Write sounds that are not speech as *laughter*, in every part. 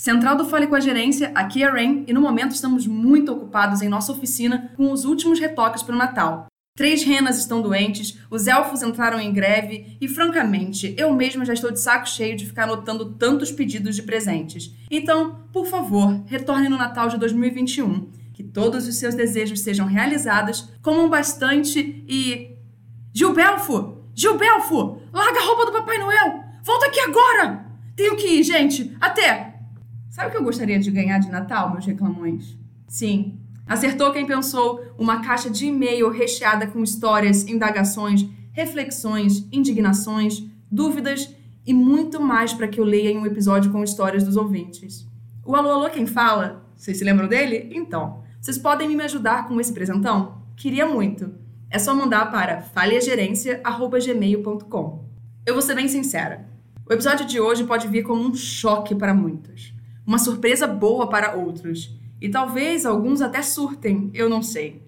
Central do Fale com a Gerência, aqui é a Rain e no momento estamos muito ocupados em nossa oficina com os últimos retoques para o Natal. Três renas estão doentes, os elfos entraram em greve e, francamente, eu mesma já estou de saco cheio de ficar anotando tantos pedidos de presentes. Então, por favor, retorne no Natal de 2021. Que todos os seus desejos sejam realizados, comam bastante e. Gilbelfo! Gilbelfo! Larga a roupa do Papai Noel! Volta aqui agora! Tenho que ir, gente! Até! Sabe o que eu gostaria de ganhar de Natal, meus reclamões? Sim, acertou quem pensou uma caixa de e-mail recheada com histórias, indagações, reflexões, indignações, dúvidas e muito mais para que eu leia em um episódio com histórias dos ouvintes. O Alô Alô Quem Fala? Vocês se lembram dele? Então, vocês podem me ajudar com esse presentão? Queria muito. É só mandar para falhagerência.gmail.com. Eu vou ser bem sincera. O episódio de hoje pode vir como um choque para muitos uma surpresa boa para outros. E talvez alguns até surtem, eu não sei.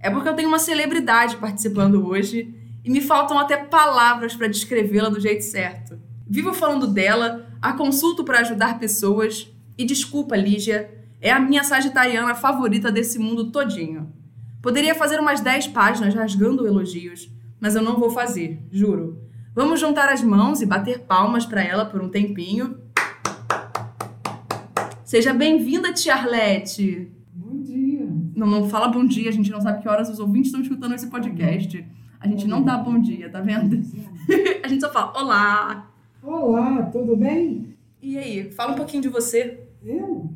É porque eu tenho uma celebridade participando hoje e me faltam até palavras para descrevê-la do jeito certo. Vivo falando dela, a consulto para ajudar pessoas e desculpa, Lígia, é a minha sagitariana favorita desse mundo todinho. Poderia fazer umas 10 páginas rasgando elogios, mas eu não vou fazer, juro. Vamos juntar as mãos e bater palmas para ela por um tempinho Seja bem-vinda, Tia Arlete. Bom dia. Não, não fala bom dia, a gente não sabe que horas os ouvintes estão escutando esse podcast. A gente não dá bom dia, tá vendo? *laughs* a gente só fala olá. Olá, tudo bem? E aí, fala um pouquinho de você. Eu?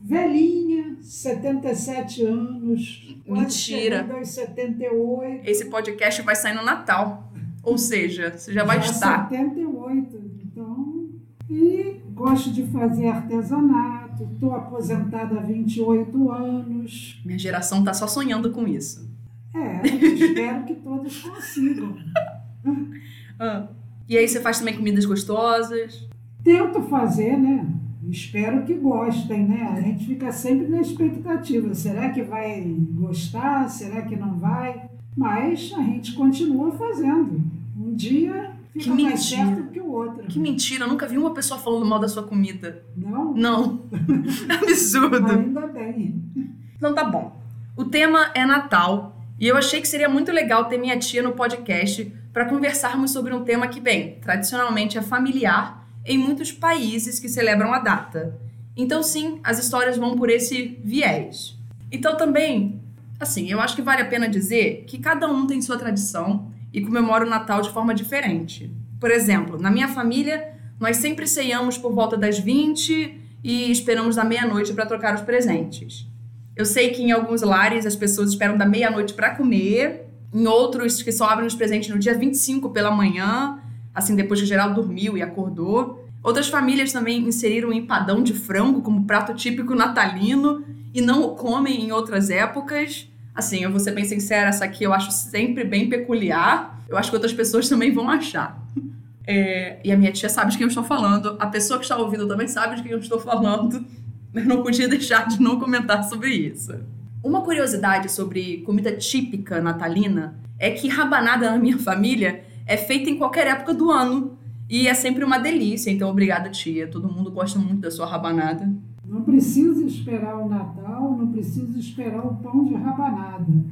Velhinha, 77 anos. Mentira. Aos 78. Esse podcast vai sair no Natal. Ou seja, você já vai já estar. 78. Então. E gosto de fazer artesanato, estou aposentada há 28 anos. Minha geração está só sonhando com isso. É, espero que todos consigam. *laughs* ah. E aí você faz também comidas gostosas? Tento fazer, né? Espero que gostem, né? A gente fica sempre na expectativa. Será que vai gostar? Será que não vai? Mas a gente continua fazendo. Um dia Fica que mais certo que Que mentira, eu nunca vi uma pessoa falando mal da sua comida. Não? Não. É *laughs* absurdo. Ainda bem. Então tá bom. O tema é Natal e eu achei que seria muito legal ter minha tia no podcast para conversarmos sobre um tema que, bem, tradicionalmente é familiar em muitos países que celebram a data. Então, sim, as histórias vão por esse viés. Então, também, assim, eu acho que vale a pena dizer que cada um tem sua tradição e comemora o Natal de forma diferente. Por exemplo, na minha família, nós sempre ceiamos por volta das 20 e esperamos da meia-noite para trocar os presentes. Eu sei que em alguns lares as pessoas esperam da meia-noite para comer, em outros que só abrem os presentes no dia 25 pela manhã, assim depois que geral dormiu e acordou. Outras famílias também inseriram empadão de frango como prato típico natalino e não o comem em outras épocas. Assim, eu vou ser bem sincera, essa aqui eu acho sempre bem peculiar. Eu acho que outras pessoas também vão achar. É, e a minha tia sabe de quem eu estou falando. A pessoa que está ouvindo também sabe de quem eu estou falando. Eu não podia deixar de não comentar sobre isso. Uma curiosidade sobre comida típica natalina é que rabanada na minha família é feita em qualquer época do ano. E é sempre uma delícia. Então, obrigada, tia. Todo mundo gosta muito da sua rabanada. Não precisa esperar o Natal, não precisa esperar o pão de rabanada.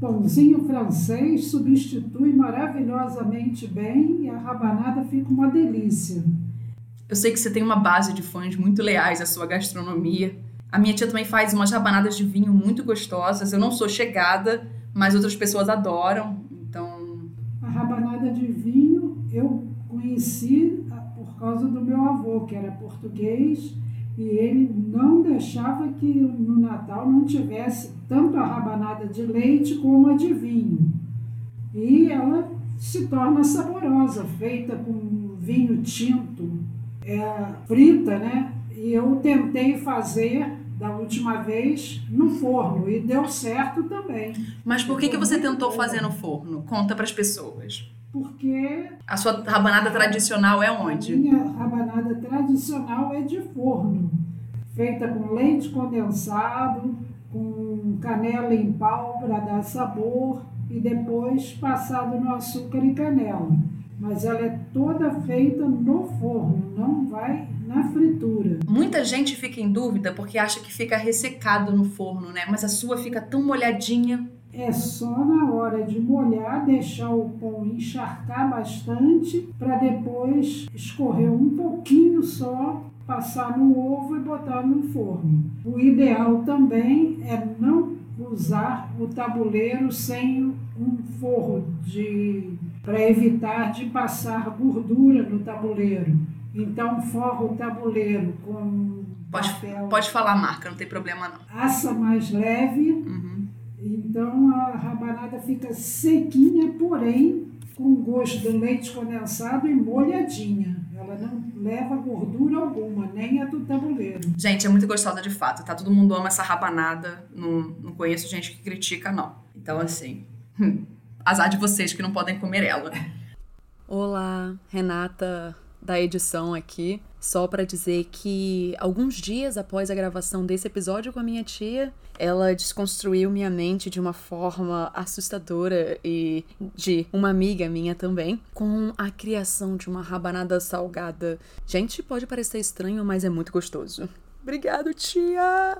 Pãozinho francês substitui maravilhosamente bem e a rabanada fica uma delícia. Eu sei que você tem uma base de fãs muito leais à sua gastronomia. A minha tia também faz umas rabanadas de vinho muito gostosas. Eu não sou chegada, mas outras pessoas adoram. Então. A rabanada de vinho eu conheci ah, por causa do meu avô, que era português e ele não deixava que no Natal não tivesse tanto a rabanada de leite como a de vinho. E ela se torna saborosa, feita com vinho tinto, é, frita, né? E eu tentei fazer da última vez no forno e deu certo também. Mas por que, que você tentou fazer no forno? Conta para as pessoas porque. A sua rabanada tradicional é onde? A minha rabanada tradicional é de forno, feita com leite condensado, com canela em pau para dar sabor e depois passado no açúcar e canela. Mas ela é toda feita no forno, não vai na fritura. Muita gente fica em dúvida porque acha que fica ressecado no forno, né? Mas a sua fica tão molhadinha. É só na hora de molhar, deixar o pão encharcar bastante para depois escorrer um pouquinho só, passar no ovo e botar no forno. O ideal também é não usar o tabuleiro sem um forro de para evitar de passar gordura no tabuleiro. Então forra o tabuleiro com pode, papel. Pode falar marca, não tem problema não. Assa mais leve. Uhum. Então a rabanada fica sequinha, porém com gosto de leite condensado e molhadinha. Ela não leva gordura alguma, nem a do tabuleiro. Gente, é muito gostosa de fato, tá? Todo mundo ama essa rabanada. Não, não conheço gente que critica, não. Então, assim, *laughs* azar de vocês que não podem comer ela. Olá, Renata da edição aqui, só para dizer que alguns dias após a gravação desse episódio com a minha tia, ela desconstruiu minha mente de uma forma assustadora e de uma amiga minha também, com a criação de uma rabanada salgada. Gente, pode parecer estranho, mas é muito gostoso. Obrigado, tia!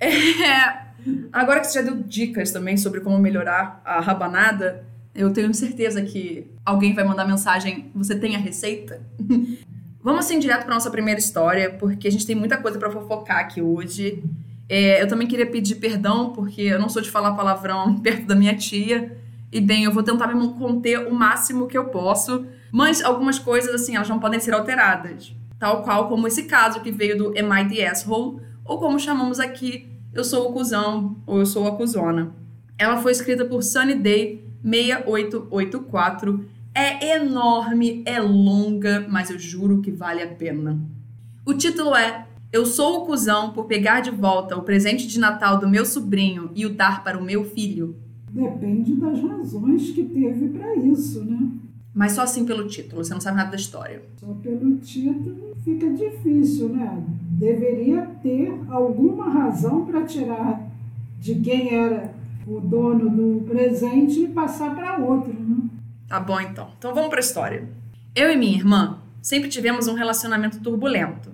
É, agora que você já deu dicas também sobre como melhorar a rabanada, eu tenho certeza que alguém vai mandar mensagem: você tem a receita? *laughs* Vamos assim direto para nossa primeira história, porque a gente tem muita coisa para fofocar aqui hoje. É, eu também queria pedir perdão, porque eu não sou de falar palavrão *laughs* perto da minha tia. E bem, eu vou tentar me conter o máximo que eu posso, mas algumas coisas, assim, elas não podem ser alteradas. Tal qual como esse caso que veio do Am I the Asshole, ou como chamamos aqui, Eu Sou o Cusão, ou Eu Sou a Cusona. Ela foi escrita por Sunny Day 6884. É enorme, é longa, mas eu juro que vale a pena. O título é Eu sou o cuzão por pegar de volta o presente de Natal do meu sobrinho e o dar para o meu filho. Depende das razões que teve para isso, né? Mas só assim pelo título, você não sabe nada da história. Só pelo título fica difícil, né? Deveria ter alguma razão para tirar de quem era o dono do presente e passar para outro, né? Tá bom então. Então vamos para a história. Eu e minha irmã sempre tivemos um relacionamento turbulento.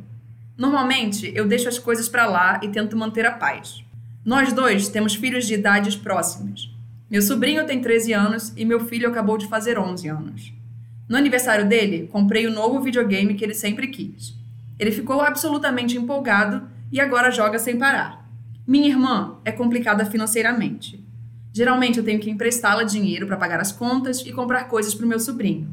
Normalmente, eu deixo as coisas para lá e tento manter a paz. Nós dois temos filhos de idades próximas. Meu sobrinho tem 13 anos e meu filho acabou de fazer 11 anos. No aniversário dele, comprei o novo videogame que ele sempre quis. Ele ficou absolutamente empolgado e agora joga sem parar. Minha irmã é complicada financeiramente. Geralmente eu tenho que emprestá-la dinheiro para pagar as contas e comprar coisas para o meu sobrinho.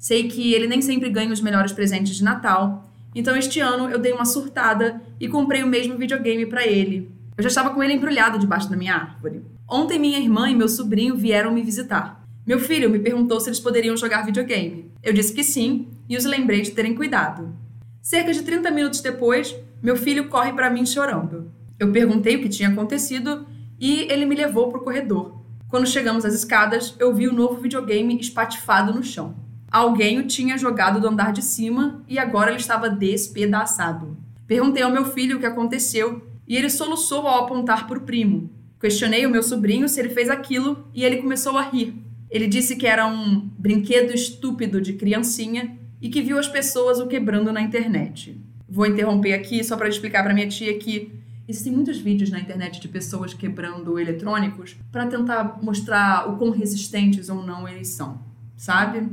Sei que ele nem sempre ganha os melhores presentes de Natal, então este ano eu dei uma surtada e comprei o mesmo videogame para ele. Eu já estava com ele embrulhado debaixo da minha árvore. Ontem minha irmã e meu sobrinho vieram me visitar. Meu filho me perguntou se eles poderiam jogar videogame. Eu disse que sim e os lembrei de terem cuidado. Cerca de 30 minutos depois, meu filho corre para mim chorando. Eu perguntei o que tinha acontecido e ele me levou para o corredor. Quando chegamos às escadas, eu vi o novo videogame espatifado no chão. Alguém o tinha jogado do andar de cima e agora ele estava despedaçado. Perguntei ao meu filho o que aconteceu e ele soluçou ao apontar para o primo. Questionei o meu sobrinho se ele fez aquilo e ele começou a rir. Ele disse que era um brinquedo estúpido de criancinha e que viu as pessoas o quebrando na internet. Vou interromper aqui só para explicar para minha tia que existem muitos vídeos na internet de pessoas quebrando eletrônicos para tentar mostrar o quão resistentes ou não eles são, sabe?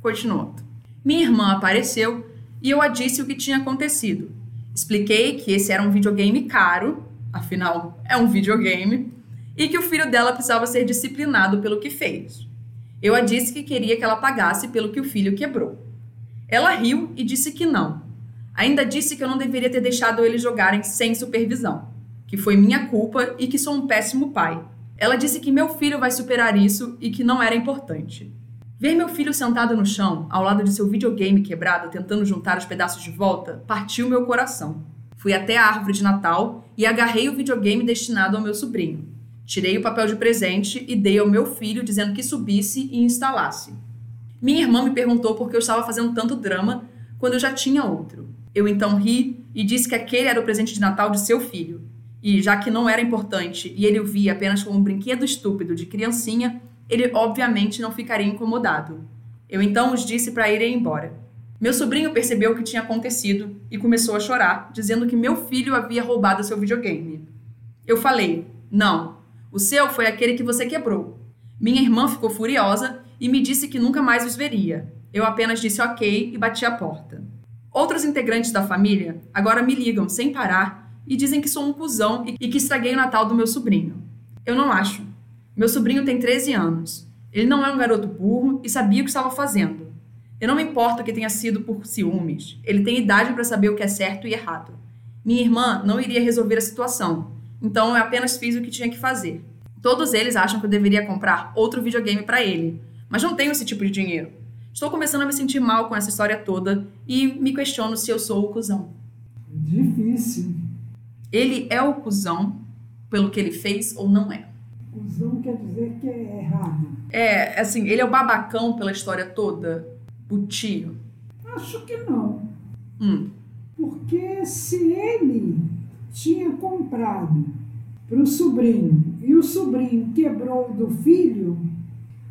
Continuando. Minha irmã apareceu e eu a disse o que tinha acontecido. Expliquei que esse era um videogame caro, afinal é um videogame, e que o filho dela precisava ser disciplinado pelo que fez. Eu a disse que queria que ela pagasse pelo que o filho quebrou. Ela riu e disse que não. Ainda disse que eu não deveria ter deixado eles jogarem sem supervisão, que foi minha culpa e que sou um péssimo pai. Ela disse que meu filho vai superar isso e que não era importante. Ver meu filho sentado no chão, ao lado de seu videogame quebrado, tentando juntar os pedaços de volta, partiu meu coração. Fui até a árvore de Natal e agarrei o videogame destinado ao meu sobrinho. Tirei o papel de presente e dei ao meu filho, dizendo que subisse e instalasse. Minha irmã me perguntou por que eu estava fazendo tanto drama quando eu já tinha outro. Eu então ri e disse que aquele era o presente de Natal de seu filho. E, já que não era importante e ele o via apenas como um brinquedo estúpido de criancinha, ele obviamente não ficaria incomodado. Eu então os disse para irem embora. Meu sobrinho percebeu o que tinha acontecido e começou a chorar, dizendo que meu filho havia roubado seu videogame. Eu falei: Não, o seu foi aquele que você quebrou. Minha irmã ficou furiosa e me disse que nunca mais os veria. Eu apenas disse ok e bati a porta. Outros integrantes da família agora me ligam sem parar e dizem que sou um cuzão e que estraguei o Natal do meu sobrinho. Eu não acho. Meu sobrinho tem 13 anos. Ele não é um garoto burro e sabia o que estava fazendo. Eu não me importo que tenha sido por ciúmes. Ele tem idade para saber o que é certo e errado. Minha irmã não iria resolver a situação, então eu apenas fiz o que tinha que fazer. Todos eles acham que eu deveria comprar outro videogame para ele, mas não tenho esse tipo de dinheiro. Estou começando a me sentir mal com essa história toda e me questiono se eu sou o cuzão. Difícil. Ele é o cuzão pelo que ele fez ou não é? Cusão quer dizer que é errado. É, assim, ele é o babacão pela história toda? O tio? Acho que não. Hum. Porque se ele tinha comprado para o sobrinho e o sobrinho quebrou do filho,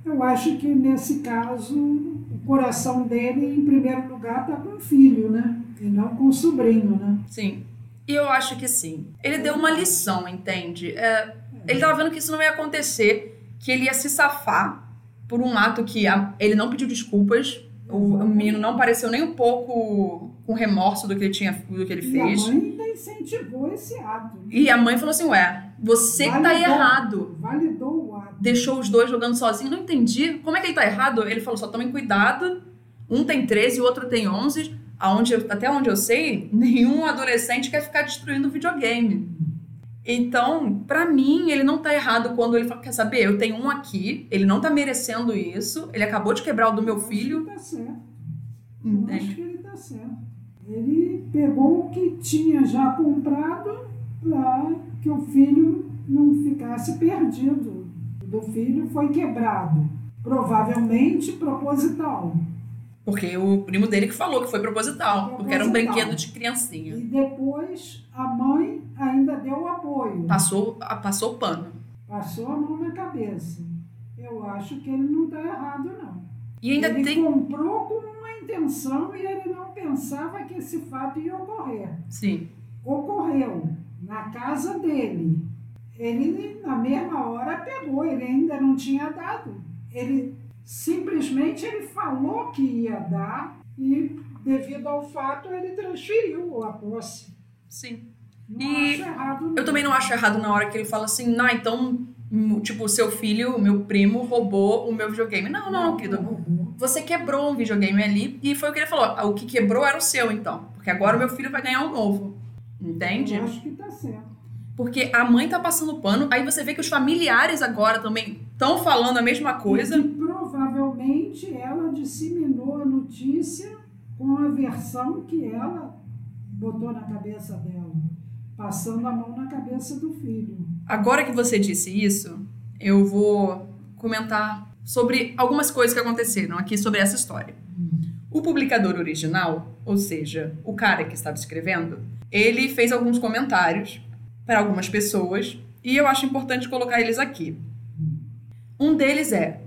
eu acho que nesse caso coração dele, em primeiro lugar, está com o filho, né? E não com o sobrinho, né? Sim. E eu acho que sim. Ele deu uma lição, entende? É, ele tava vendo que isso não ia acontecer, que ele ia se safar por um ato que a, ele não pediu desculpas. O, o, menino não pareceu nem um pouco com remorso do que ele tinha do que ele e fez. a mãe ainda incentivou esse ato. E a mãe falou assim: Ué, você que tá Validou. errado. Validou o ato. Deixou os dois jogando sozinho. Não entendi. Como é que ele tá errado? Ele falou: só tomem cuidado. Um tem 13 e o outro tem 11. Aonde eu- até onde eu sei, nenhum adolescente quer ficar destruindo o videogame. Então, pra mim, ele não tá errado quando ele fala, quer saber, eu tenho um aqui, ele não tá merecendo isso, ele acabou de quebrar o do meu Eu acho filho. que tá certo. Eu acho que ele tá certo. Pegou o que tinha já comprado para que o filho não ficasse perdido. O do filho foi quebrado. Provavelmente proposital. Porque o primo dele que falou que foi proposital, porque era um Proposital. brinquedo de criancinha. E depois a mãe ainda deu apoio. Passou, passou o pano. Passou a mão na cabeça. Eu acho que ele não está errado, não. E ainda ele tem. comprou com intenção e ele não pensava que esse fato ia ocorrer. Sim. Ocorreu na casa dele. Ele, na mesma hora, pegou, ele ainda não tinha dado. Ele simplesmente ele falou que ia dar e, devido ao fato, ele transferiu a posse. Sim. Não E acho errado, não. Eu também não acho errado na hora que ele fala assim, não, então, hum, tipo, seu filho, meu primo, roubou o meu videogame. Não, não, querido. Você quebrou um videogame ali e foi o que ele falou. Ah, O que quebrou era o seu, então. Porque agora o meu filho vai ganhar um novo. Entende? Eu acho que tá certo. Porque a mãe tá passando pano, aí você vê que os familiares agora também estão falando a mesma coisa. E que provavelmente ela disseminou a notícia com a versão que ela botou na cabeça dela, passando a mão na cabeça do filho. Agora que você disse isso, eu vou comentar sobre algumas coisas que aconteceram aqui sobre essa história. O publicador original, ou seja, o cara que estava escrevendo, ele fez alguns comentários para algumas pessoas e eu acho importante colocar eles aqui. Um deles é: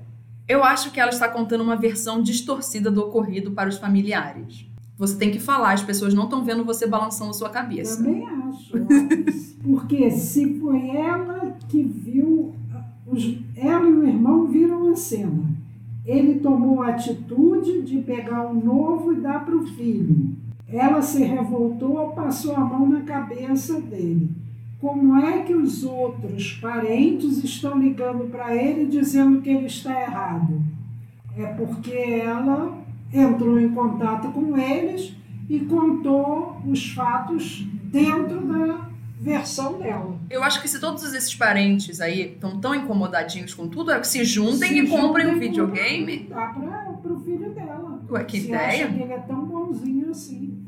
Eu acho que ela está contando uma versão distorcida do ocorrido para os familiares. Você tem que falar, as pessoas não estão vendo você balançando sua cabeça. Também acho. Porque se foi ela que viu, ela e o irmão viram a cena. Ele tomou a atitude de pegar o novo e dar para o filho. Ela se revoltou, passou a mão na cabeça dele. Como é que os outros parentes estão ligando para ele dizendo que ele está errado? É porque ela entrou em contato com eles e contou os fatos dentro da versão dela. Eu acho que se todos esses parentes aí estão tão incomodadinhos com tudo, é que se juntem Se e comprem um videogame. Dá para o filho dela. Ué, que Se ideia. acha que ele é tão bonzinho assim.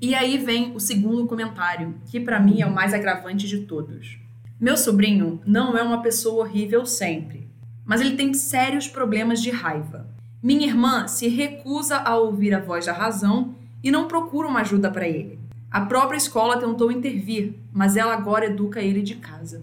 E aí vem o segundo comentário, que pra mim é o mais agravante de todos. Meu sobrinho não é uma pessoa horrível sempre, mas ele tem sérios problemas de raiva. Minha irmã se recusa a ouvir a voz da razão e não procura uma ajuda pra ele. A própria escola tentou intervir, mas ela agora educa ele de casa.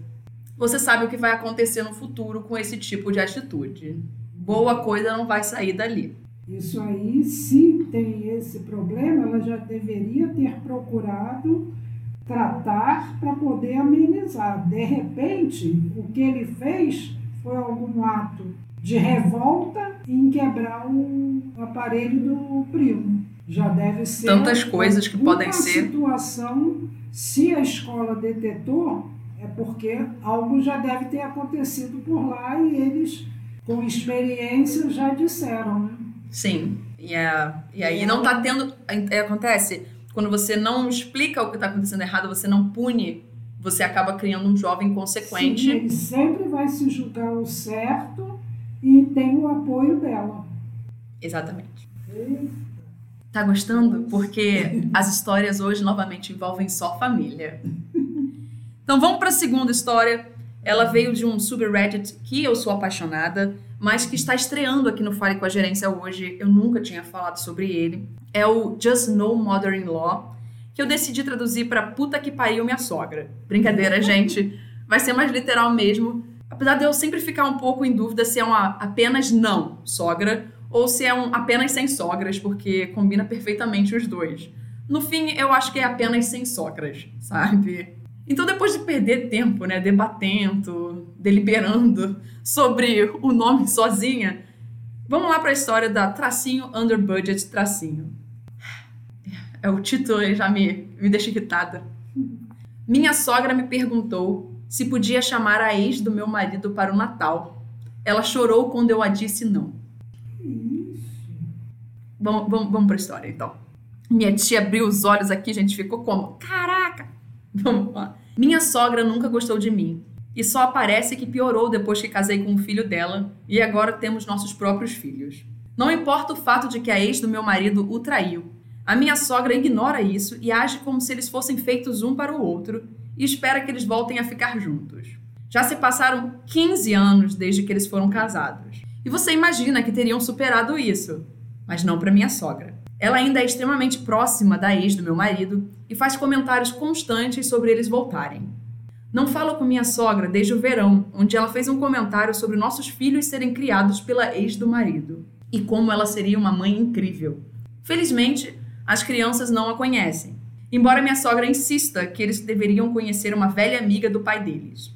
Você sabe o que vai acontecer no futuro com esse tipo de atitude. Boa coisa não vai sair dali. Isso aí, se tem esse problema, ela já deveria ter procurado tratar para poder amenizar. De repente, o que ele fez foi algum ato de revolta em quebrar o aparelho do primo. Já deve ser tantas coisas que podem ser. situação, se a escola detetou, é porque algo já deve ter acontecido por lá e eles, com experiência, já disseram, né? Sim. E, é, e aí não está tendo. É, acontece quando você não explica o que está acontecendo errado, você não pune, você acaba criando um jovem consequente. Sim, ele sempre vai se julgar o certo e tem o apoio dela. Exatamente. Tá gostando? Porque as histórias hoje novamente envolvem só família. *laughs* Então vamos para a segunda história. Ela veio de um subreddit que eu sou apaixonada, mas que está estreando aqui no Fale com a Gerência hoje. Eu nunca tinha falado sobre ele é o Just No Mother-in-Law, que eu decidi traduzir para puta que pariu minha sogra. Brincadeira, *laughs* gente. Vai ser mais literal mesmo. Apesar de eu sempre ficar um pouco em dúvida se é uma apenas não sogra ou se é um apenas sem sogras, porque combina perfeitamente os dois. No fim, eu acho que é apenas sem sogras, sabe? Então, depois de perder tempo, né, debatendo, deliberando sobre o nome sozinha, vamos lá para a história da tracinho under budget tracinho. É o título já me, me deixa irritada. Minha sogra me perguntou se podia chamar a ex do meu marido para o Natal. Ela chorou quando eu a disse não. Vamos, vamos, vamos para a história, então. Minha tia abriu os olhos aqui, gente, ficou como? Caraca! Vamos lá. Minha sogra nunca gostou de mim. E só parece que piorou depois que casei com o filho dela e agora temos nossos próprios filhos. Não importa o fato de que a ex do meu marido o traiu, a minha sogra ignora isso e age como se eles fossem feitos um para o outro e espera que eles voltem a ficar juntos. Já se passaram 15 anos desde que eles foram casados. E você imagina que teriam superado isso, mas não para minha sogra. Ela ainda é extremamente próxima da ex do meu marido e faz comentários constantes sobre eles voltarem. Não falo com minha sogra desde o verão, onde ela fez um comentário sobre nossos filhos serem criados pela ex do marido e como ela seria uma mãe incrível. Felizmente, as crianças não a conhecem. Embora minha sogra insista que eles deveriam conhecer uma velha amiga do pai deles.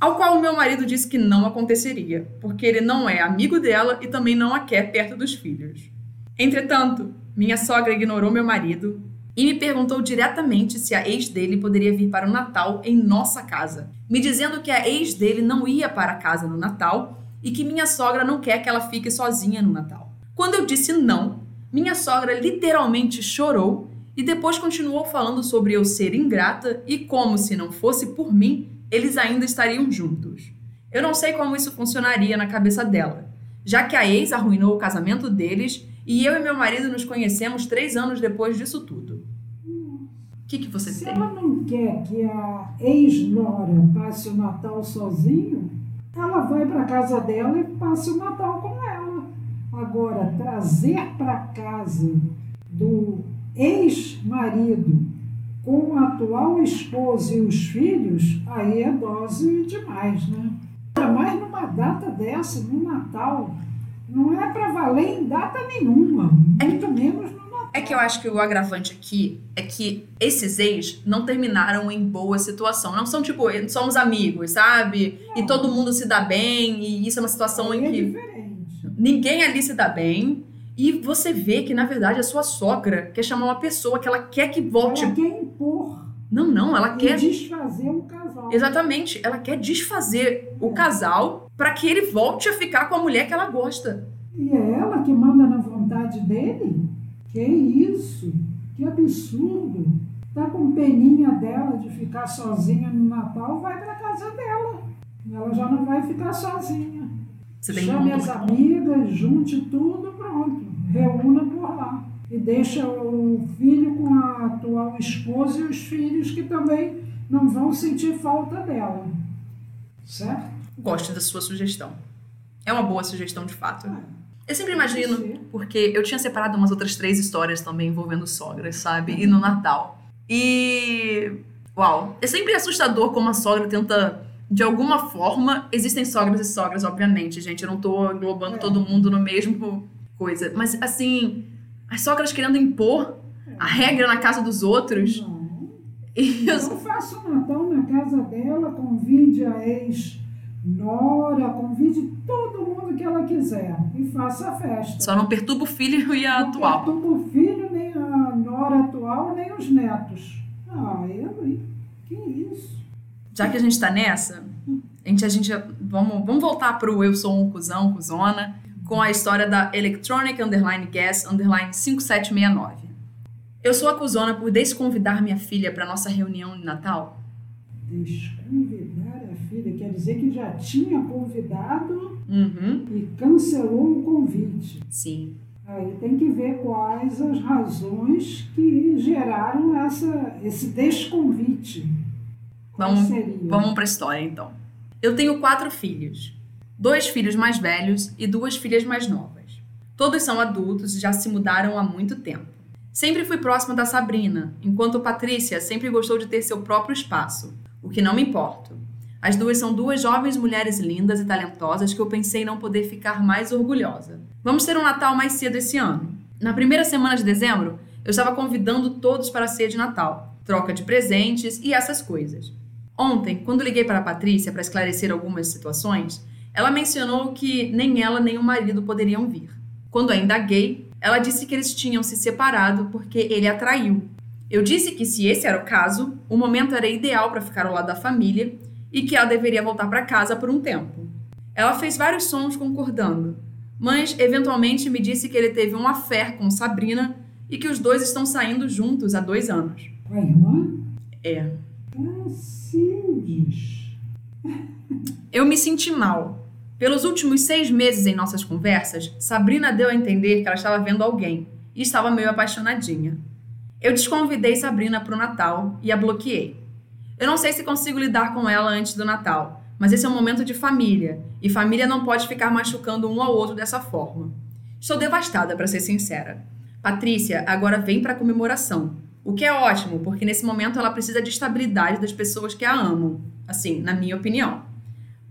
Ao qual o meu marido disse que não aconteceria, porque ele não é amigo dela e também não a quer perto dos filhos. Entretanto, minha sogra ignorou meu marido e me perguntou diretamente se a ex dele poderia vir para o Natal em nossa casa, me dizendo que a ex dele não ia para casa no Natal e que minha sogra não quer que ela fique sozinha no Natal. Quando eu disse não, minha sogra literalmente chorou e depois continuou falando sobre eu ser ingrata e como, se não fosse por mim, eles ainda estariam juntos. Eu não sei como isso funcionaria na cabeça dela, já que a ex arruinou o casamento deles e eu e meu marido nos conhecemos três anos depois disso tudo. O que, que você Se tem? ela não quer que a ex-nora passe o Natal sozinho, ela vai para casa dela e passa o Natal com ela. Agora, trazer para casa do ex-marido com o atual esposo e os filhos, aí é dose demais, né? Mas numa data dessa, no Natal, não é para valer em data nenhuma, é muito menos no Natal. É que eu acho que o agravante aqui é que esses ex não terminaram em boa situação. Não são tipo, somos amigos, sabe? Não. E todo mundo se dá bem, e isso é uma situação aí em é que. Diferente ninguém ali se dá bem. E você vê que, na verdade, a sua sogra quer chamar uma pessoa que ela quer que volte. Ela quer impor. Não, não, ela quer. desfazer o casal. Exatamente. Ela quer desfazer o casal para que ele volte a ficar com a mulher que ela gosta. E é ela que manda na vontade dele? Que isso? Que absurdo. Tá com peninha dela de ficar sozinha no Natal, vai para casa dela. Ela já não vai ficar sozinha. Você Chame as amigas, junte tudo, pronto. Reúna por lá. E deixa o filho com a atual esposa e os filhos que também não vão sentir falta dela. Certo? Gosto da sua sugestão. É uma boa sugestão de fato. É. Eu sempre imagino, porque eu tinha separado umas outras três histórias também envolvendo sogras, sabe? E no Natal. E. Uau! É sempre assustador como a sogra tenta de alguma forma, existem sogras e sogras, obviamente, gente. Eu não tô englobando é. todo mundo no mesmo coisa. Mas, assim, As sogras querendo impor a regra na casa dos outros. Não. Eu faço o Natal na casa dela, convide a ex-nora, convide todo mundo que ela quiser e faça a festa. Só não perturba o filho e a Não atual. perturba o filho, nem a nora atual, nem os netos. Ah, eu? Que isso? Já que a gente tá nessa, a gente, a gente vamos, vamos voltar pro Eu Sou um Cusão, Cusona, com a história da Electronic Underline Gas Underline 5769. Eu sou a Cusona por desconvidar minha filha para nossa reunião de Natal. Desconvidar a filha, quer dizer que já tinha convidado Uhum, e cancelou o convite. sim. Aí tem que ver quais as razões que geraram essa, esse desconvite. Quais Vamos-? Vamos pra história então. Eu tenho quatro filhos. Dois filhos mais velhos e duas filhas mais novas. Todos são adultos e já se mudaram há muito tempo. Sempre fui próxima da Sabrina, enquanto Patrícia sempre gostou de ter seu próprio espaço, o que não me importo. As duas são duas jovens mulheres lindas e talentosas que eu pensei não poder ficar mais orgulhosa. Vamos ter um Natal mais cedo esse ano. Na primeira semana de dezembro, eu estava convidando todos para a ceia de Natal, troca de presentes e essas coisas. Ontem, quando liguei para a Patrícia para esclarecer algumas situações, ela mencionou que nem ela nem o marido poderiam vir. Quando ainda gay, ela disse que eles tinham se separado porque ele a traiu. Eu disse que se esse era o caso, o momento era ideal para ficar ao lado da família e que ela deveria voltar para casa por um tempo. Ela fez vários sons concordando, mas eventualmente me disse que ele teve um affair com Sabrina e que os dois estão saindo juntos há dois anos. A irmã? É. Cacildes. Eu me senti mal. Pelos últimos seis meses em nossas conversas, Sabrina deu a entender que ela estava vendo alguém e estava meio apaixonadinha. Eu desconvidei Sabrina para o Natal e a bloqueei. Eu não sei se consigo lidar com ela antes do Natal, mas esse é um momento de família e família não pode ficar machucando um ao outro dessa forma. Estou devastada, para ser sincera. Patrícia agora vem para a comemoração, o que é ótimo, porque nesse momento ela precisa de estabilidade das pessoas que a amam, assim, na minha opinião.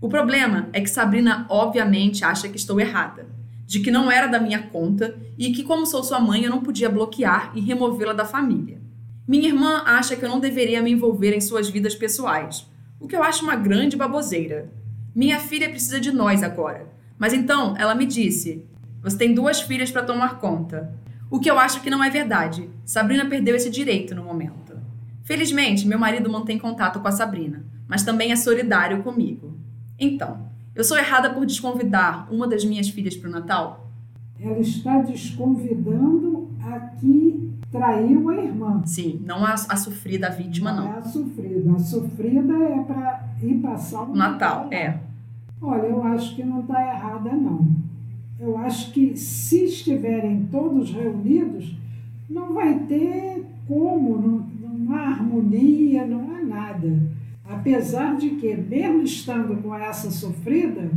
O problema é que Sabrina obviamente acha que estou errada, de que não era da minha conta e que, como sou sua mãe, eu não podia bloquear e removê-la da família. Minha irmã acha que eu não deveria me envolver em suas vidas pessoais, o que eu acho uma grande baboseira. Minha filha precisa de nós agora, mas então ela me disse: Você tem duas filhas para tomar conta. O que eu acho que não é verdade. Sabrina perdeu esse direito no momento. Felizmente, meu marido mantém contato com a Sabrina, mas também é solidário comigo. Então, eu sou errada por desconvidar uma das minhas filhas para o Natal? Ela está desconvidando a que traiu a irmã. Sim, não a, a sofrida, a vítima, Não não. é a sofrida. A sofrida é para ir passar o Natal, lá. é. Olha, eu acho que não está errada, não. Eu acho que se estiverem todos reunidos, não vai ter como, não, não há harmonia, não há nada. Apesar de que, mesmo estando com essa sofrida,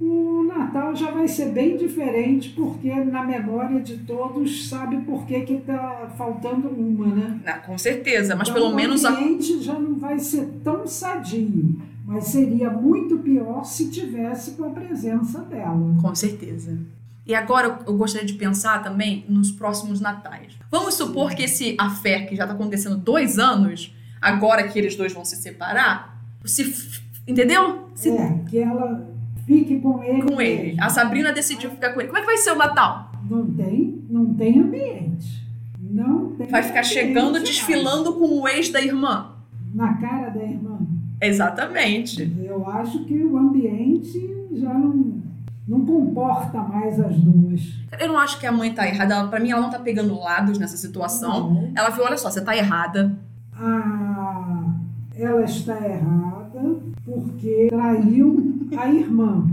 o Natal já vai ser bem diferente, porque na memória de todos sabe por que está faltando uma, né? Ah, com certeza, mas Então, pelo menos o a, ambiente já não vai ser tão sadio, mas seria muito pior se tivesse com a presença dela. Com certeza. E agora eu gostaria de pensar também nos próximos natais. Vamos supor que esse affair que já está acontecendo dois anos, agora que eles dois vão se separar, se. Entendeu? Se É, que ela fique com ele. com ele. mesmo. A Sabrina decidiu ficar com ele. Como é que vai ser o Natal? Não tem, não tem ambiente. Não tem Vai ficar chegando, mais. desfilando com o ex da irmã. Na cara da irmã. Exatamente. Eu acho que o ambiente já não, não comporta mais as duas. Eu não acho que a mãe tá errada. Ela, pra mim, ela não tá pegando lados nessa situação. Não. Ela viu, olha só, você tá errada. Ah, ela está errada porque traiu a irmã.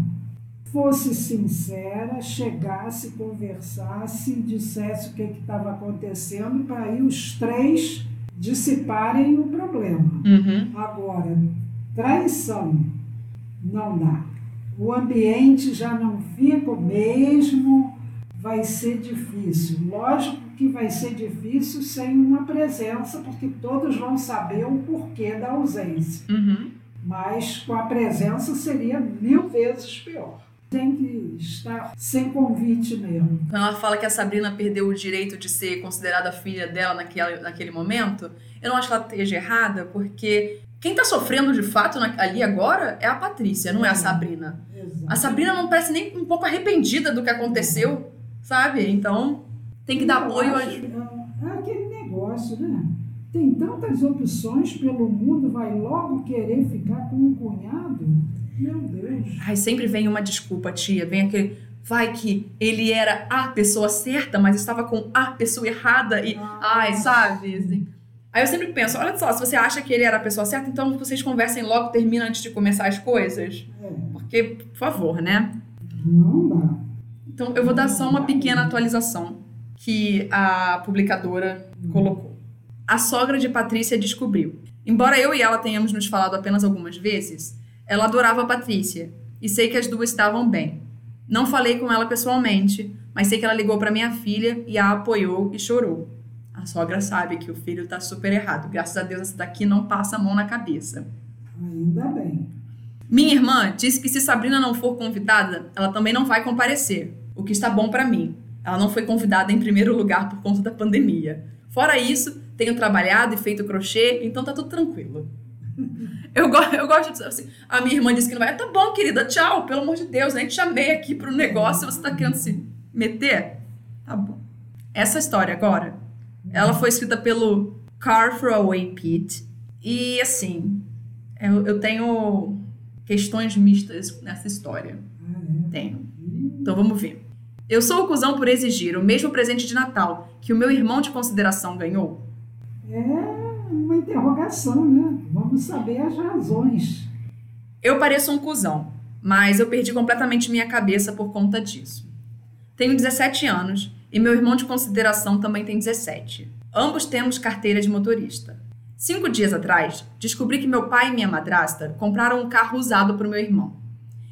Fosse sincera, chegasse, conversasse, dissesse o que estava acontecendo para aí os três dissiparem o problema. Uhum. Agora, traição não dá. O ambiente já não fica o mesmo, vai ser difícil. Lógico que vai ser difícil sem uma presença, porque todos vão saber o porquê da ausência. Uhum. Mas com a presença seria mil vezes pior. tem que estar sem convite mesmo. Quando ela fala que a Sabrina perdeu o direito de ser considerada filha dela naquele, naquele momento, eu não acho que ela esteja errada, porque quem tá sofrendo de fato ali agora é a Patrícia, não é a Sabrina. Exato. A Sabrina não parece nem um pouco arrependida do que aconteceu, sabe? Então tem que dar apoio acho, a. é, é aquele negócio, né? Tem tantas opções pelo mundo, vai logo querer ficar com um cunhado? Meu Deus. Ai, sempre vem uma desculpa, tia. Vem aquele. Vai que ele era a pessoa certa, mas estava com a pessoa errada e. Ai, sabe? Assim. Aí eu sempre penso, olha só, se você acha que ele era a pessoa certa, então vocês conversem logo, termina antes de começar as coisas. É, Porque, por favor, né? não dá. Então eu vou dar só uma pequena atualização que a publicadora colocou. A sogra de Patrícia descobriu. Embora eu e ela tenhamos nos falado apenas algumas vezes, ela adorava a Patrícia e sei que as duas estavam bem. Não falei com ela pessoalmente, mas sei que ela ligou para minha filha e a apoiou e chorou. A sogra sabe que o filho tá super errado. Graças a Deus essa daqui não passa a mão na cabeça. Ainda bem. Minha irmã disse que se Sabrina não for convidada, ela também não vai comparecer, o que está bom para mim. Ela não foi convidada em primeiro lugar por conta da pandemia. Fora isso, tenho trabalhado e feito crochê, então tá tudo tranquilo. *laughs* Eu, go eu gosto de assim, a minha irmã disse que não vai. Tá bom, querida, tchau, pelo amor de Deus, nem te chamei aqui pro negócio, você tá querendo se meter? Tá bom. Essa história agora, ela foi escrita pelo Car Throwaway Pete. E assim, eu, eu tenho questões mistas nessa história. Ah, Tenho. Então vamos ver. Eu sou o cuzão por exigir o mesmo presente de Natal que o meu irmão de consideração ganhou. é? Uma interrogação, né? Vamos saber as razões. Eu pareço um cuzão, mas eu perdi completamente minha cabeça por conta disso. Tenho 17 anos e meu irmão de consideração também tem 17. Ambos temos carteira de motorista. Cinco dias atrás, descobri que meu pai e minha madrasta compraram um carro usado para o meu irmão.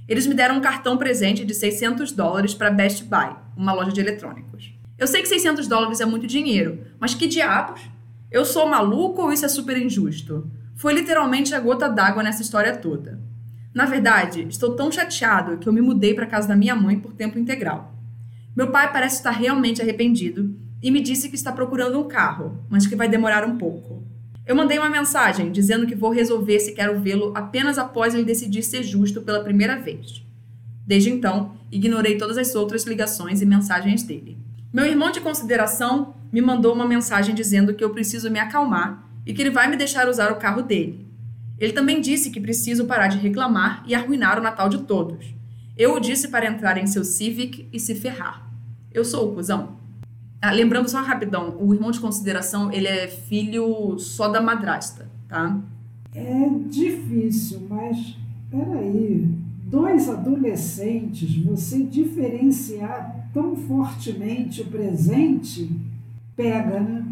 Eles me deram um cartão presente de 600 dólares para Best Buy, uma loja de eletrônicos. Eu sei que 600 dólares é muito dinheiro, mas que diabos? Eu sou maluco ou isso é super injusto? Foi literalmente a gota d'água nessa história toda. Na verdade, estou tão chateado que eu me mudei para casa da minha mãe por tempo integral. Meu pai parece estar realmente arrependido e me disse que está procurando um carro, mas que vai demorar um pouco. Eu mandei uma mensagem dizendo que vou resolver se quero vê-lo apenas após ele decidir ser justo pela primeira vez. Desde então, ignorei todas as outras ligações e mensagens dele. Meu irmão de consideração me mandou uma mensagem dizendo que eu preciso me acalmar e que ele vai me deixar usar o carro dele. Ele também disse que preciso parar de reclamar e arruinar o Natal de todos. Eu o disse para entrar em seu Civic e se ferrar. Eu sou o cuzão. Ah, lembrando só rapidão, o irmão de consideração, ele é filho só da madrasta, tá? É difícil, mas peraí. Dois adolescentes, você diferenciar tão fortemente o presente, pega, né?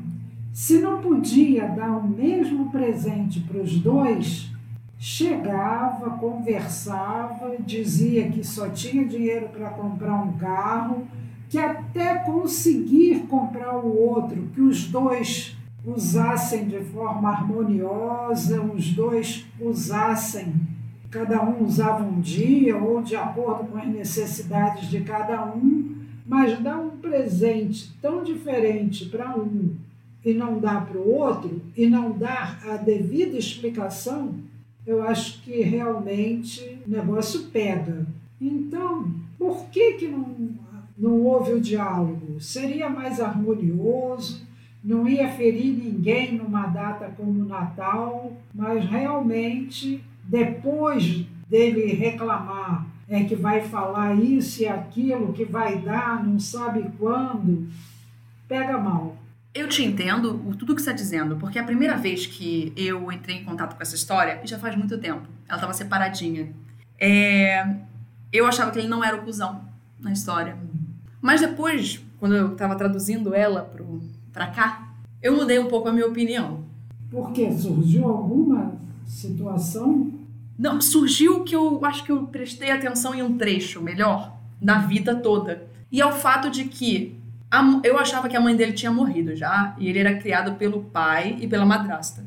Se não podia dar o mesmo presente para os dois, chegava, conversava, dizia que só tinha dinheiro para comprar um carro, que até conseguir comprar o outro, que os dois usassem de forma harmoniosa, os dois usassem, cada um usava um dia ou de acordo com as necessidades de cada um, mas dar um presente tão diferente para um e não dar para o outro, e não dar a devida explicação, eu acho que realmente o negócio pega. Então, por que, que não, não houve o diálogo? Seria mais harmonioso, não ia ferir ninguém numa data como o Natal, mas realmente, depois dele reclamar, é que vai falar isso e aquilo, que vai dar, não sabe quando, pega mal. Eu te entendo tudo que você está dizendo, porque a primeira vez que eu entrei em contato com essa história, já faz muito tempo, ela estava separadinha, é, eu achava que ele não era o cuzão na história. Mas depois, quando eu estava traduzindo ela pro, pra cá, eu mudei um pouco a minha opinião. Porque surgiu alguma situação Não, surgiu que eu acho que eu prestei atenção em um trecho melhor da vida toda. E é o fato de que a- eu achava que a mãe dele tinha morrido já, e ele era criado pelo pai e pela madrasta.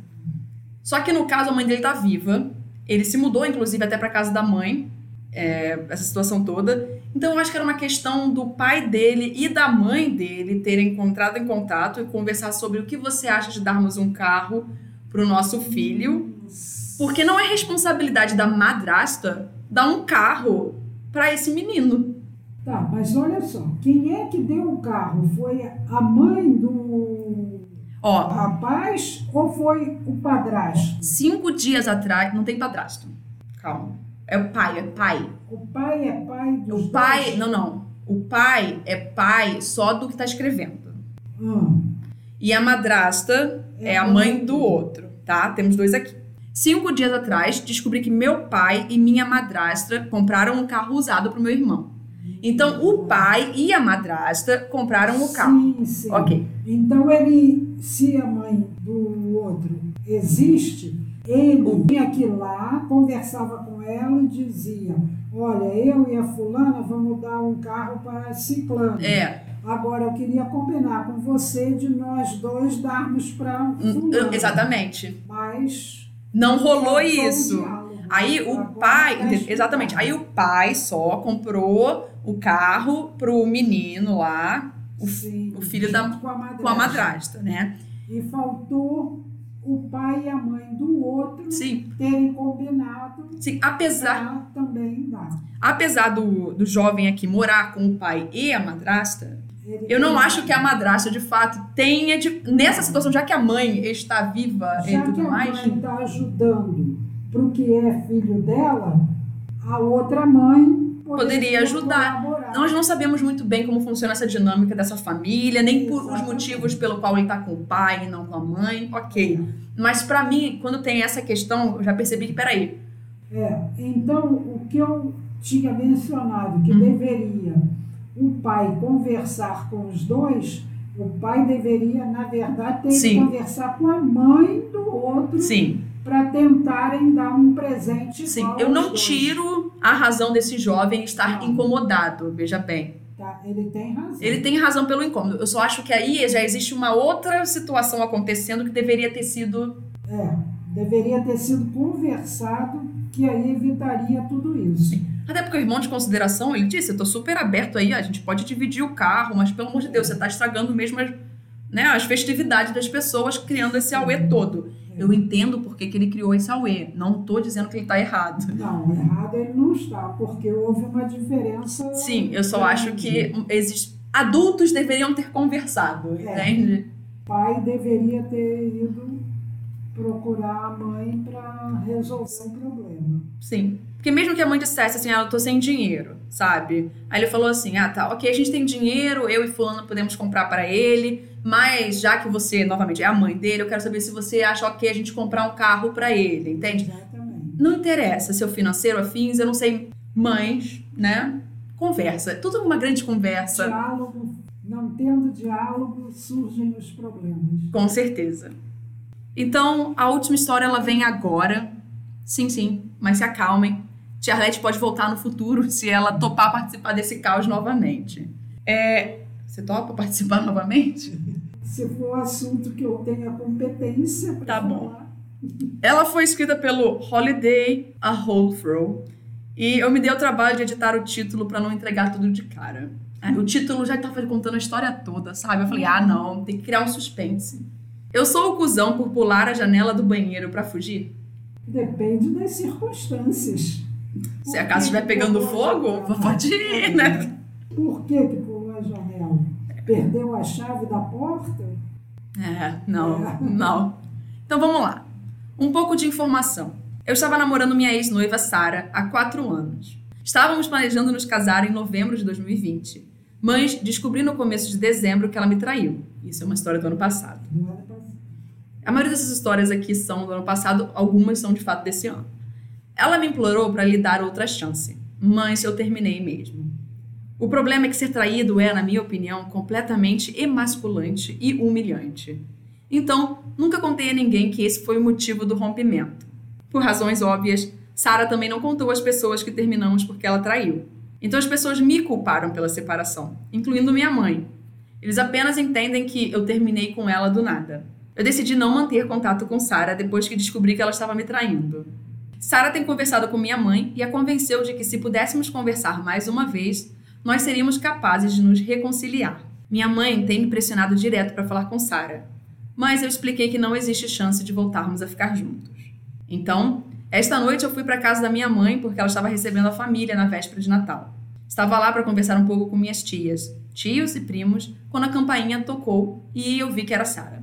Só que no caso a mãe dele tá viva. Ele se mudou, inclusive, até pra casa da mãe. É, essa situação toda. Então eu acho que era uma questão do pai dele e da mãe dele terem encontrado em contato e conversar sobre o que você acha de darmos um carro para o nosso filho, porque não é responsabilidade da madrasta dar um carro para esse menino. Tá, mas olha só, quem é que deu o carro? Foi a mãe do Ó, rapaz ou foi o padrasto? cinco dias atrás. Não tem padrasto. Calma. É o pai, é pai. O pai é pai dos O pai. dois? Não, não. O pai é pai só do que tá escrevendo. Hum, E a madrasta é a mãe do outro, tá? Temos dois aqui. Cinco dias atrás, descobri que meu pai e minha madrasta compraram um carro usado pro meu irmão. Então, o pai e a madrasta compraram o carro. Sim, sim. Ok. Então ele, se a mãe do outro existe, ele vinha aqui lá, conversava com ela e dizia: Olha, eu e a fulana vamos dar um carro para a ciclano. É, Agora eu queria combinar com você de nós dois darmos para hum, fulano. exatamente. Mas Não rolou o isso. Aí o pai, tá ente- exatamente, aí o pai só comprou o carro pro menino lá, o, Sim, o filho da- com a madrasta. com a madrasta, né? E faltou o pai e a mãe do outro Sim, terem combinado sim, apesar também dar. apesar do, do jovem aqui morar com o pai e a madrasta, Ele eu não acho que a madrasta de fato tenha de, nessa situação, já que a mãe está viva e Já que tudo a mais, mãe está ajudando para o que é filho dela, a outra mãe Poderia ajudar. colaborar. nós não sabemos muito bem como funciona essa dinâmica dessa família, nem por os motivos pelo qual ele tá com o pai e não com a mãe, ok. Mas pra mim, quando tem essa questão, eu já percebi que, peraí, É, então o que eu tinha mencionado, que Uhum. deveria o pai conversar com os dois, o pai deveria, na verdade, ter Sim. que conversar com a mãe do outro sim, para tentarem dar um presente sim, eu não dois. tiro a razão desse jovem estar Não. incomodado, veja bem. Tá, ele tem razão. Ele tem razão pelo incômodo. Eu só acho que aí já existe uma outra situação acontecendo que deveria ter sido. É, deveria ter sido conversado, que aí evitaria tudo isso. Até porque o irmão de consideração, ele disse: Eu tô super aberto aí, a gente pode dividir o carro, mas pelo amor de Deus, você tá estragando mesmo as, né, as festividades das pessoas criando esse auê todo. Eu entendo por que, ele criou esse auê. Não tô dizendo que ele tá errado. Não, errado ele não está, porque houve uma diferença. Sim, eu só grande. acho que existe. Adultos deveriam ter conversado, É. entende? O pai deveria ter ido procurar a mãe para resolver o problema. Sim. Porque mesmo que a mãe dissesse assim, ah, eu tô sem dinheiro, sabe? Aí ele falou assim, ah, tá, ok, a gente tem dinheiro, eu e fulano podemos comprar para ele, mas já que você, novamente, é a mãe dele, eu quero saber se você acha ok a gente comprar um carro para ele, entende? Exatamente. Não interessa seu financeiro, afins, eu não sei, mães, né? Conversa. Tudo uma grande conversa, Diálogo, não tendo diálogo, surgem os problemas. com certeza. Então, a última história, ela vem agora. Sim, sim, mas se acalmem. Tia Arlete pode voltar no futuro *laughs* se ela topar participar desse caos novamente. É, você topa participar *laughs* novamente? Se for assunto que eu tenha competência para Tá bom. falar. Ela foi escrita pelo Holiday a Holthrow e eu me dei o trabalho de editar o título para não entregar tudo de cara. Aí, O título já tava contando a história toda, sabe? Eu falei, ah, não, tem que criar um suspense. Eu sou o cuzão por pular a janela do banheiro para fugir? Depende das circunstâncias. Se a casa estiver pegando fogo, pode ir, né? Por que, que? Perdeu a chave da porta? É, não, não. Então vamos lá. Um pouco de informação. Eu estava namorando minha ex-noiva Sara há quatro anos. Estávamos planejando nos casar em novembro de 2020. Mas descobri no começo de dezembro que ela me traiu. Isso é uma história do ano passado. A maioria dessas histórias aqui são do ano passado, algumas são de fato desse ano. Ela me implorou para lhe dar outra chance, mas eu terminei mesmo. O problema é que ser traído é, na minha opinião, completamente emasculante e humilhante. Então, nunca contei a ninguém que esse foi o motivo do rompimento. Por razões óbvias, Sara também não contou às pessoas que terminamos porque ela traiu. Então as pessoas me culparam pela separação, incluindo minha mãe. Eles apenas entendem que eu terminei com ela do nada. Eu decidi não manter contato com Sara depois que descobri que ela estava me traindo. Sara tem conversado com minha mãe e a convenceu de que se pudéssemos conversar mais uma vez, nós seríamos capazes de nos reconciliar. Minha mãe tem me pressionado direto para falar com Sara, mas eu expliquei que não existe chance de voltarmos a ficar juntos. Então, esta noite eu fui para casa da minha mãe porque ela estava recebendo a família na véspera de Natal. Estava lá para conversar um pouco com minhas tias, tios e primos, quando a campainha tocou e eu vi que era Sara.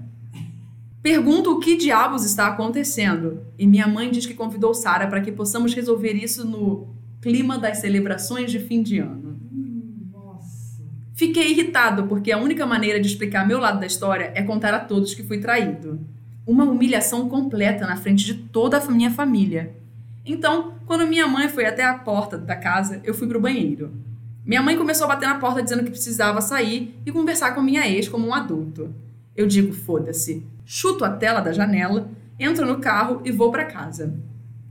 Pergunto o que diabos está acontecendo e minha mãe diz que convidou Sara para que possamos resolver isso no clima das celebrações de fim de ano. Fiquei irritado porque a única maneira de explicar meu lado da história é contar a todos que fui traído. Uma humilhação completa na frente de toda a minha família. Então, quando minha mãe foi até a porta da casa, eu fui pro banheiro. Minha mãe começou a bater na porta dizendo que precisava sair e conversar com minha ex como um adulto. Eu digo, foda-se. Chuto a tela da janela, entro no carro e vou para casa.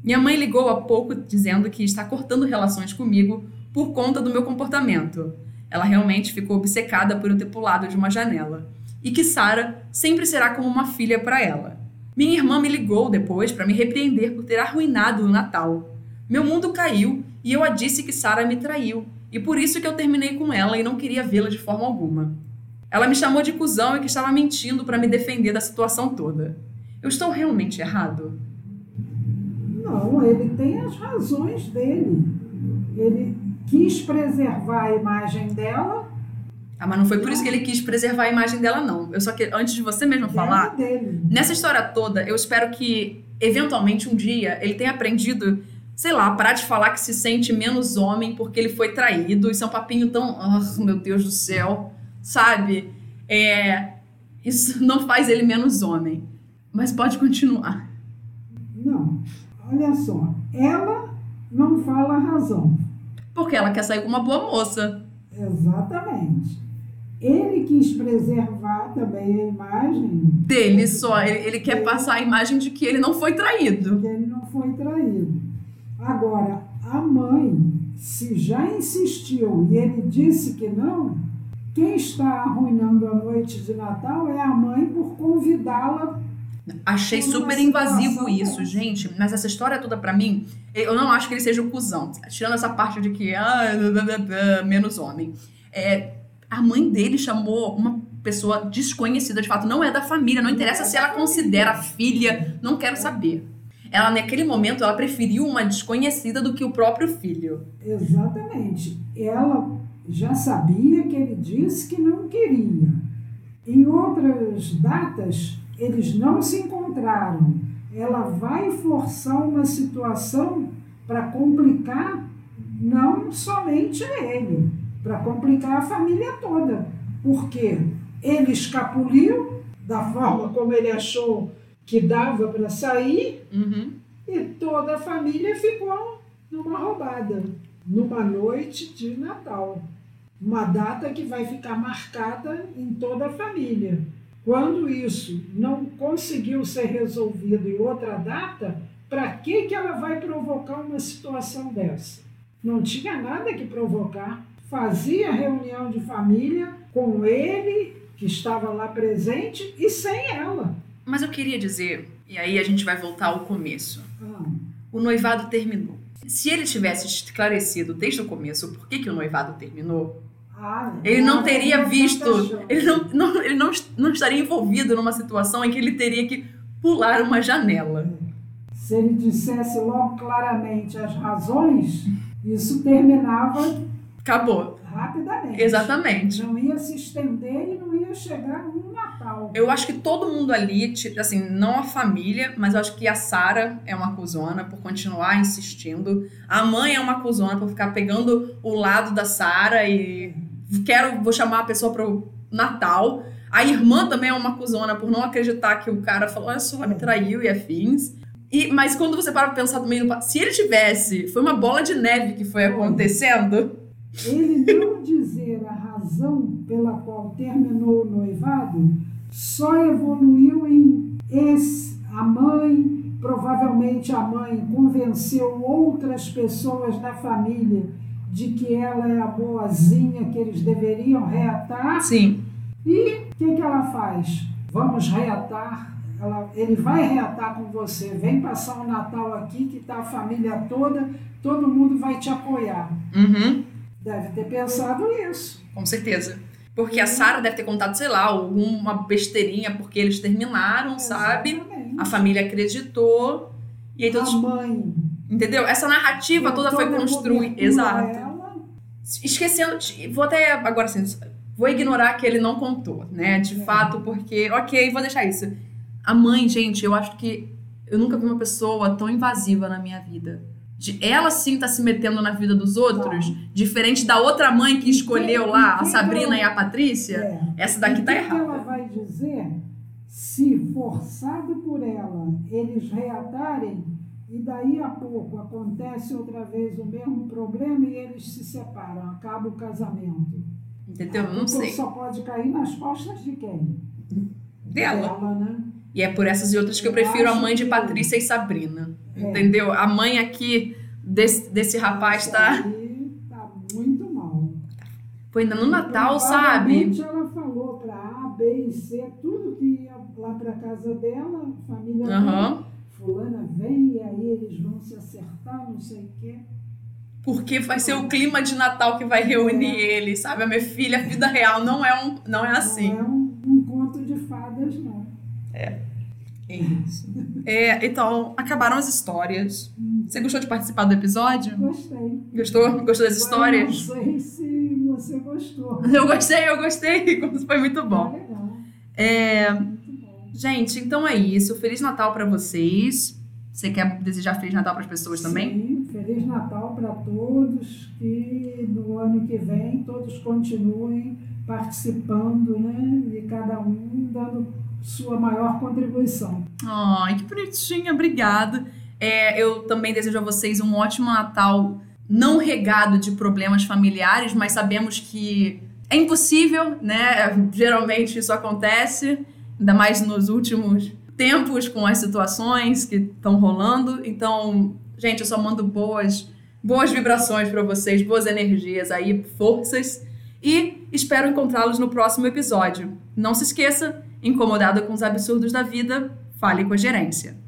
Minha mãe ligou há pouco dizendo que está cortando relações comigo por conta do meu comportamento. Ela realmente ficou obcecada por eu ter pulado de uma janela. E que Sara sempre será como uma filha para ela. Minha irmã me ligou depois para me repreender por ter arruinado o Natal. Meu mundo caiu e eu a disse que Sara me traiu, e por isso que eu terminei com ela e não queria vê-la de forma alguma. Ela me chamou de cuzão e que estava mentindo para me defender da situação toda. Eu estou realmente errado? Não, ele tem as razões dele. Ele quis preservar a imagem dela. Ah, mas não foi por isso que ele quis preservar a imagem dela, não. Eu só que antes de você mesmo falar, dele. nessa história toda, eu espero que eventualmente um dia ele tenha aprendido, sei lá, parar de falar que se sente menos homem porque ele foi traído. Isso é um papinho tão, ah, meu Deus do céu, sabe? É, isso *laughs* não faz ele menos homem. Mas pode continuar. Não. Olha só, ela não fala a razão. Porque ela quer sair com uma boa moça. Exatamente. Ele quis preservar também a imagem Dele só. Ele, ele quer passar a imagem de que ele não foi traído. que ele não foi traído. Agora, a mãe, se já insistiu e ele disse que não, quem está arruinando a noite de Natal é a mãe por convidá-la. Achei super invasivo isso, gente. Mas essa história toda pra mim, eu não acho que ele seja o cuzão. Tirando essa parte de que, ah, menos homem. É, a mãe dele chamou uma pessoa desconhecida, de fato, não é da família, não interessa se ela considera filha, não quero saber. Ela, naquele momento, ela preferiu uma desconhecida do que o próprio filho. Exatamente. Ela já sabia que ele disse que não queria. Em outras datas, eles não se encontraram. Ela vai forçar uma situação para complicar não somente ele, para complicar a família toda. Porque ele escapuliu da forma como ele achou que dava para sair Uhum. e toda a família ficou numa roubada, numa noite de Natal. Uma data que vai ficar marcada em toda a família. Quando isso não conseguiu ser resolvido em outra data, para que, que ela vai provocar uma situação dessa? Não tinha nada que provocar. Fazia reunião de família com ele, que estava lá presente, e sem ela. Mas eu queria dizer, e aí a gente vai voltar ao começo. Ah, O noivado terminou. Se ele tivesse esclarecido desde o começo por que, que o noivado terminou, ah, ele não teria visto, ele não, não- ele não, não estaria envolvido numa situação em que ele teria que pular uma janela. Se ele dissesse logo claramente as razões, isso terminava Acabou. rapidamente. Exatamente. Não ia se estender e não ia chegar no Natal. Eu acho que todo mundo ali, assim, não a família, mas eu acho que a Sara é uma cuzona por continuar insistindo. A mãe é uma cuzona por ficar pegando o lado da Sara e quero, vou chamar a pessoa pro Natal. A irmã também é uma cuzona por não acreditar que o cara falou, olha só, me traiu e afins. E, mas quando você para pra pensar também, no se ele tivesse, foi uma bola de neve que foi acontecendo. Ele não dizer a razão pela qual terminou o noivado só evoluiu em esse. A mãe, provavelmente a mãe, convenceu outras pessoas da família de que ela é a boazinha que eles deveriam reatar. Sim. E o que, que ela faz? Vamos reatar ela, ele vai reatar com você, vem passar o Natal aqui, que tá a família toda, todo mundo vai te apoiar. Uhum. Deve ter pensado isso. Com certeza. Porque a Sara deve ter contado, sei lá, alguma besteirinha porque eles terminaram, sabe? Exatamente. A família acreditou. E aí todos. A mãe. Entendeu? Essa narrativa toda foi tentou construída. Exato. a Ela, Esquecendo. Vou até. Agora assim. Vou ignorar que ele não contou, né? De É. fato, porque. Ok, vou deixar isso. A mãe, gente, eu acho que. Eu nunca vi uma pessoa tão invasiva na minha vida. De ela sim tá se metendo na vida dos outros, diferente da outra mãe que escolheu lá, a Quem- Sabrina e a Patrícia. é. Essa daqui o tá que que ela errada. vai dizer se, forçado por ela, eles reatarem e daí a pouco acontece outra vez o mesmo problema e eles se separam, acaba o casamento. Entendeu? Não sei. só pode cair nas costas de quem? Dela. né? E é por essas e outras que eu prefiro a mãe de Patrícia e Sabrina. É. Entendeu? A mãe aqui desse, desse rapaz tá. Tá muito mal. Pô, ainda no Natal, sabe? Ela falou para A, B e C, tudo que ia lá para casa dela, família dela. Aham. Fulana vem e aí eles vão se acertar, não sei o quê. Porque vai ser o clima de Natal que vai reunir eles, sabe? A minha filha, a vida real não é, um, não é assim. Não é um, um conto de fadas, não. É isso. É, então, acabaram as histórias. Você gostou de participar do episódio? Gostei. Gostou? Gostou das Agora, eu histórias? Não sei se você gostou. *laughs* Eu gostei, eu gostei. *laughs* Foi muito bom. legal. É, Muito bom. Gente, então é isso. Feliz Natal pra vocês. Você quer desejar Feliz Natal pras pessoas também? Sim, Feliz Natal para todos. Que no ano que vem todos continuem participando, né? E cada um dando sua maior contribuição. Ai, que bonitinha, obrigada. É, eu também desejo a vocês um ótimo Natal, não regado de problemas familiares, mas sabemos que é impossível, né? Geralmente isso acontece, ainda mais nos últimos tempos com as situações que estão rolando. Então, gente, eu só mando boas, boas vibrações para vocês, boas energias aí, forças. E espero encontrá-los no próximo episódio. Não se esqueça, incomodado com os absurdos da vida, fale com a gerência.